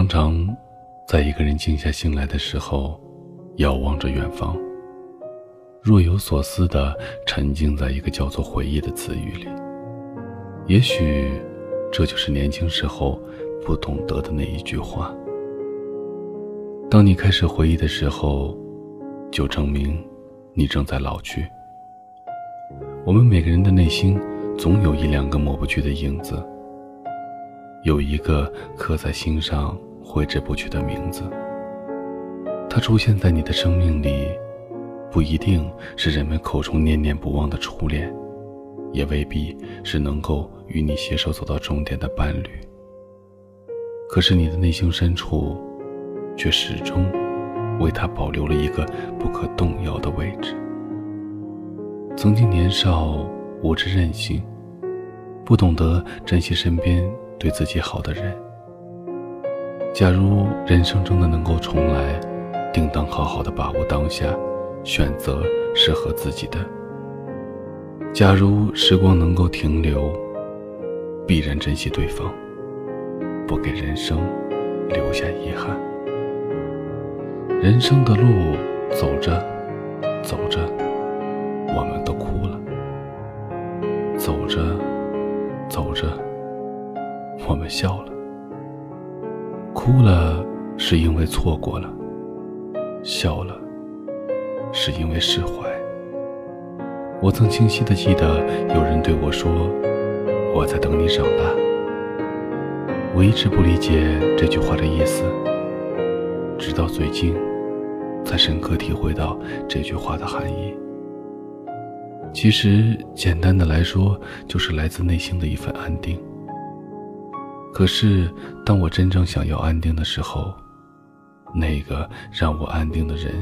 常常在一个人静下心来的时候，遥望着远方，若有所思的沉浸在一个叫做回忆的词语里。也许，这就是年轻时候不懂得的那一句话。当你开始回忆的时候，就证明你正在老去。我们每个人的内心，总有一两个抹不去的影子。有一个刻在心上、挥之不去的名字，它出现在你的生命里，不一定是人们口中念念不忘的初恋，也未必是能够与你携手走到终点的伴侣。可是你的内心深处，却始终为他保留了一个不可动摇的位置。曾经年少无知任性，不懂得珍惜身边。对自己好的人，假如人生真的能够重来，定当好好的把握当下，选择适合自己的。假如时光能够停留，必然珍惜对方，不给人生留下遗憾。人生的路走着，走着，我们都哭了；走着，走着。我们笑了，哭了是因为错过了，笑了是因为释怀。我曾清晰的记得有人对我说：“我在等你长大。”我一直不理解这句话的意思，直到最近才深刻体会到这句话的含义。其实，简单的来说，就是来自内心的一份安定。可是，当我真正想要安定的时候，那个让我安定的人，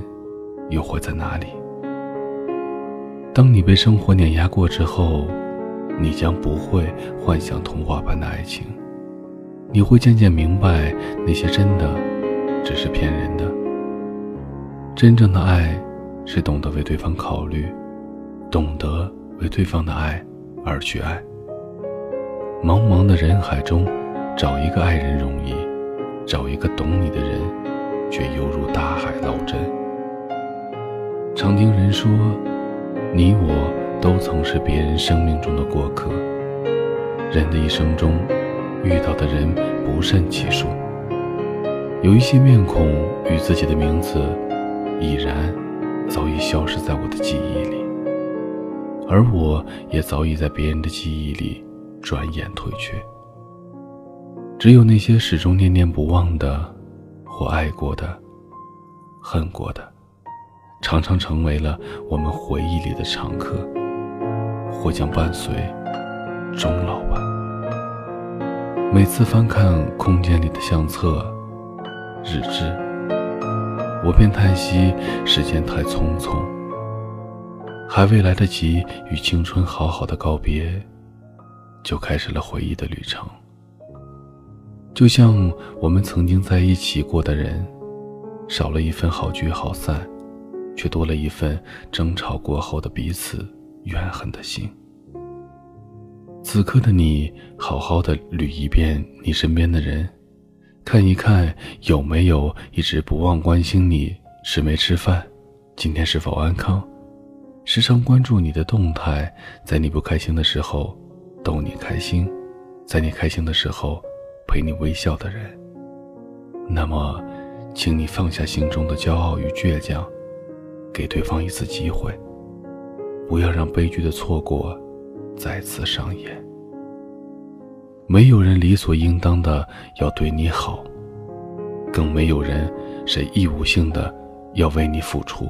又会在哪里？当你被生活碾压过之后，你将不会幻想童话般的爱情，你会渐渐明白，那些真的，只是骗人的。真正的爱，是懂得为对方考虑，懂得为对方的爱而去爱。茫茫的人海中。找一个爱人容易，找一个懂你的人，却犹如大海捞针。常听人说，你我都曾是别人生命中的过客。人的一生中，遇到的人不胜其数。有一些面孔与自己的名字，已然早已消失在我的记忆里，而我也早已在别人的记忆里转眼退却。只有那些始终念念不忘的，或爱过的、恨过的，常常成为了我们回忆里的常客，或将伴随终老吧。每次翻看空间里的相册、日志，我便叹息时间太匆匆，还未来得及与青春好好的告别，就开始了回忆的旅程。就像我们曾经在一起过的人，少了一份好聚好散，却多了一份争吵过后的彼此怨恨的心。此刻的你，好好的捋一遍你身边的人，看一看有没有一直不忘关心你吃没吃饭，今天是否安康，时常关注你的动态，在你不开心的时候逗你开心，在你开心的时候。陪你微笑的人，那么，请你放下心中的骄傲与倔强，给对方一次机会，不要让悲剧的错过再次上演。没有人理所应当的要对你好，更没有人是义务性的要为你付出，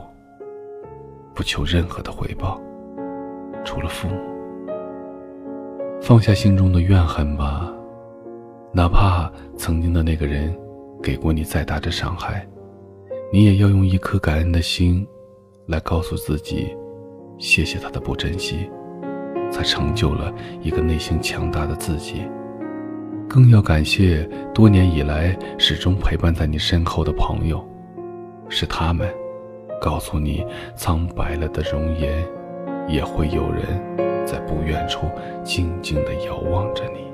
不求任何的回报，除了父母。放下心中的怨恨吧。哪怕曾经的那个人给过你再大的伤害，你也要用一颗感恩的心，来告诉自己，谢谢他的不珍惜，才成就了一个内心强大的自己。更要感谢多年以来始终陪伴在你身后的朋友，是他们告诉你，苍白了的容颜，也会有人在不远处静静地遥望着你。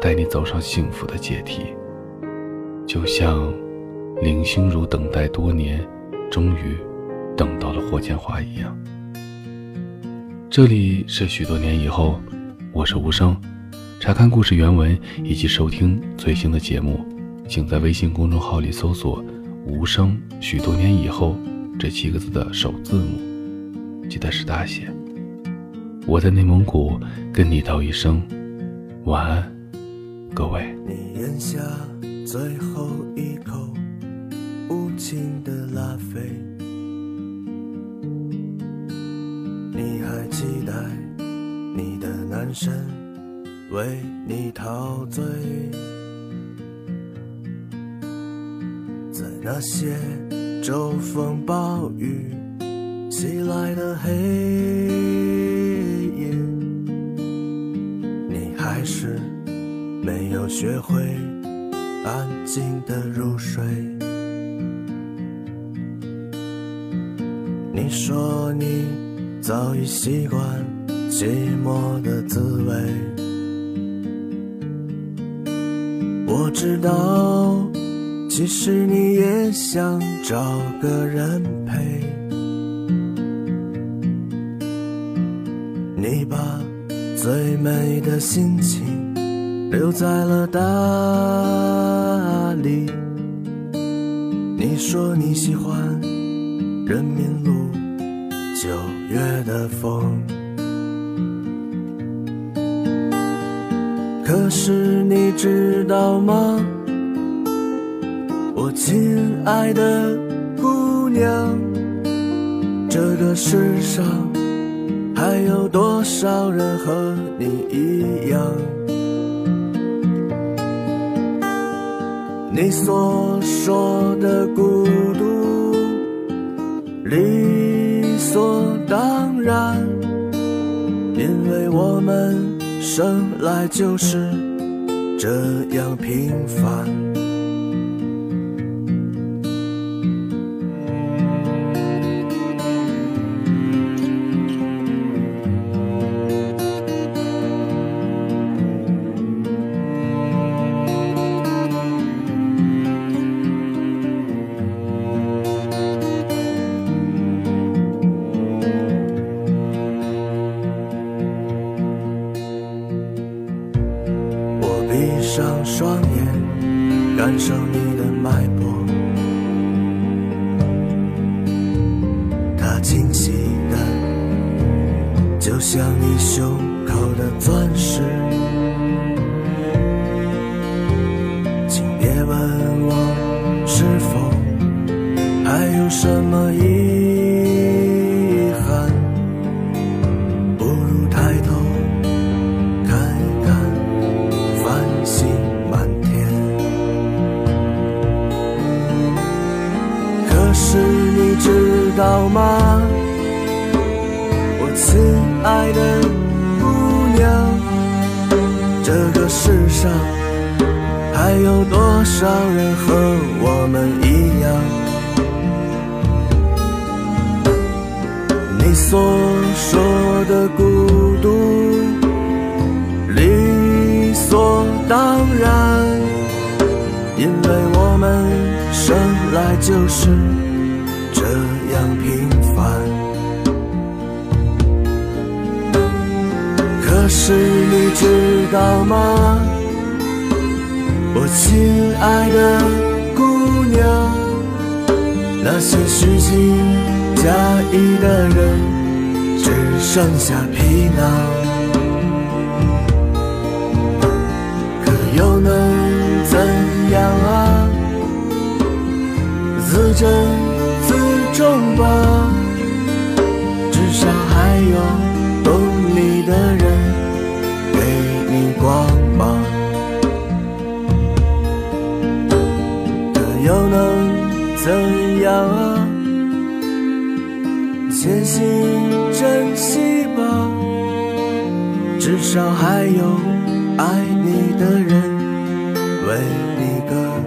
带你走上幸福的阶梯。就像林心如等待多年，终于等到了霍建华一样。这里是许多年以后，我是无声。查看故事原文以及收听最新的节目，请在微信公众号里搜索“无声”。许多年以后，这七个字的首字母，记得是大写。我在内蒙古跟你道一声晚安，各位。你咽下最后一口无情的拉菲，你还期待你的男神为你陶醉，在那些骤风暴雨袭来的黑。没有学会安静的入睡。你说你早已习惯寂寞的滋味，我知道，其实你也想找个人陪。你把最美的心情留在了大理。你说你喜欢人民路九月的风，可是你知道吗，我亲爱的姑娘，这个世上还有多少人和你一样？你所说的孤独，理所当然，因为我们生来就是这样平凡。双眼，感受你的脉搏，它清晰的，就像你胸口的钻石。请别问我是否还有什么遗亲爱的姑娘，这个世上还有多少人和我们一样？你所说的孤独。理所当然，因为我们生来就是这样平是你知道吗，我亲爱的姑娘，那些虚情假意的人，只剩下皮囊。可又能怎样啊？自珍自重吧，还有。爱你的人为你歌